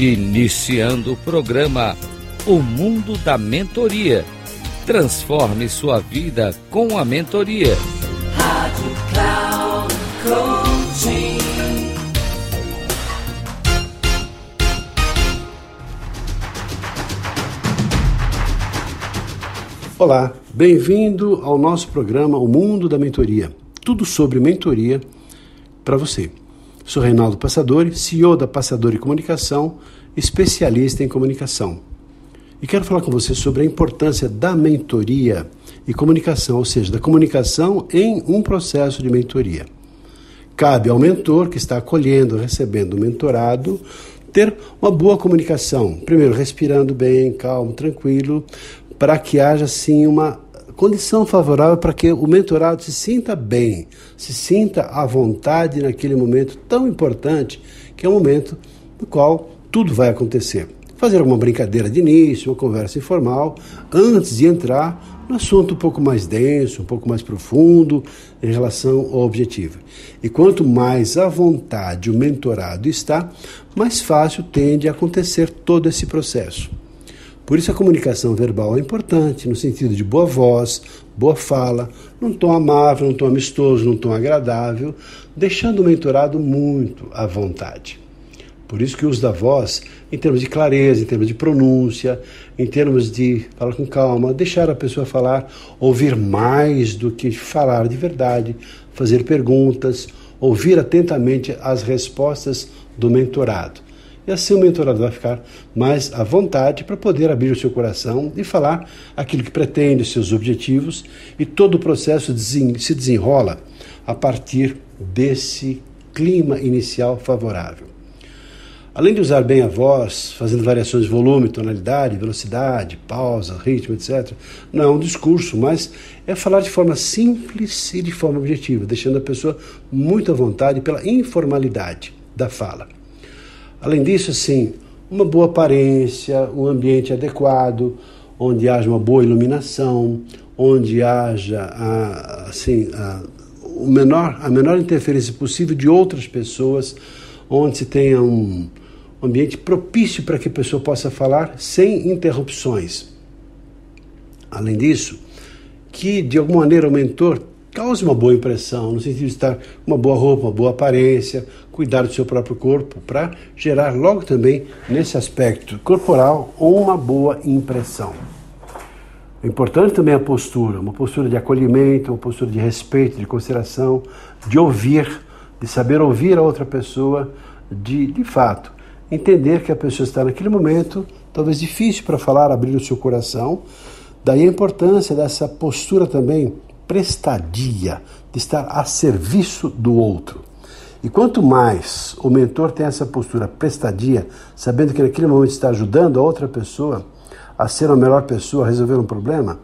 Iniciando o programa O Mundo da Mentoria. Transforme sua vida com a mentoria. Rádio Cloud Coaching. Olá, bem-vindo ao nosso programa O Mundo da Mentoria. Tudo sobre mentoria para você. Sou Reinaldo Passadori, CEO da Passadori Comunicação, especialista em comunicação. E quero falar com você sobre a importância da mentoria e comunicação, ou seja, da comunicação em um processo de mentoria. Cabe ao mentor que está acolhendo, recebendo o mentorado, ter uma boa comunicação. Primeiro, respirando bem, calmo, tranquilo, para que haja sim uma condição favorável para que o mentorado se sinta bem, se sinta à vontade naquele momento tão importante, que é o momento no qual tudo vai acontecer. Fazer alguma brincadeira de início, uma conversa informal, antes de entrar no assunto um pouco mais denso, um pouco mais profundo em relação ao objetivo. E quanto mais à vontade o mentorado está, mais fácil tende a acontecer todo esse processo. Por isso a comunicação verbal é importante, no sentido de boa voz, boa fala, num tom amável, num tom amistoso, num tom agradável, deixando o mentorado muito à vontade. Por isso que o uso da voz, em termos de clareza, em termos de pronúncia, em termos de falar com calma, deixar a pessoa falar, ouvir mais do que falar de verdade, fazer perguntas, ouvir atentamente as respostas do mentorado. E assim o mentorado vai ficar mais à vontade para poder abrir o seu coração e falar aquilo que pretende, seus objetivos, e todo o processo se desenrola a partir desse clima inicial favorável. Além de usar bem a voz, fazendo variações de volume, tonalidade, velocidade, pausa, ritmo, etc., não é um discurso, mas é falar de forma simples e de forma objetiva, deixando a pessoa muito à vontade pela informalidade da fala. Além disso, assim, uma boa aparência, um ambiente adequado, onde haja uma boa iluminação, onde haja assim, a, o menor, a menor interferência possível de outras pessoas, onde se tenha um ambiente propício para que a pessoa possa falar sem interrupções. Além disso, que de alguma maneira o mentor cause uma boa impressão, no sentido de estar com uma boa roupa, uma boa aparência, cuidar do seu próprio corpo, para gerar logo também, nesse aspecto corporal, uma boa impressão. É importante também a postura, uma postura de acolhimento, uma postura de respeito, de consideração, de ouvir, de saber ouvir a outra pessoa, de, de fato, entender que a pessoa está naquele momento, talvez difícil para falar, abrir o seu coração. Daí a importância dessa postura também prestadia, de estar a serviço do outro. E quanto mais o mentor tem essa postura prestadia, sabendo que naquele momento está ajudando a outra pessoa a ser a melhor pessoa, a resolver um problema,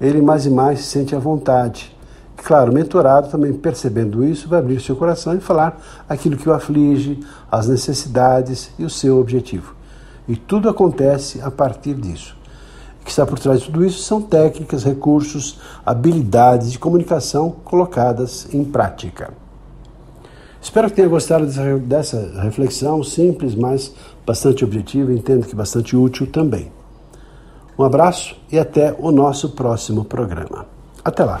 ele mais e mais se sente à vontade. Claro, o mentorado também percebendo isso, vai abrir seu coração e falar aquilo que o aflige, as necessidades e o seu objetivo. E tudo acontece a partir disso. O que está por trás de tudo isso são técnicas, recursos, habilidades de comunicação colocadas em prática. Espero que tenha gostado dessa reflexão simples, mas bastante objetiva, entendo que bastante útil também. Um abraço e até o nosso próximo programa. Até lá!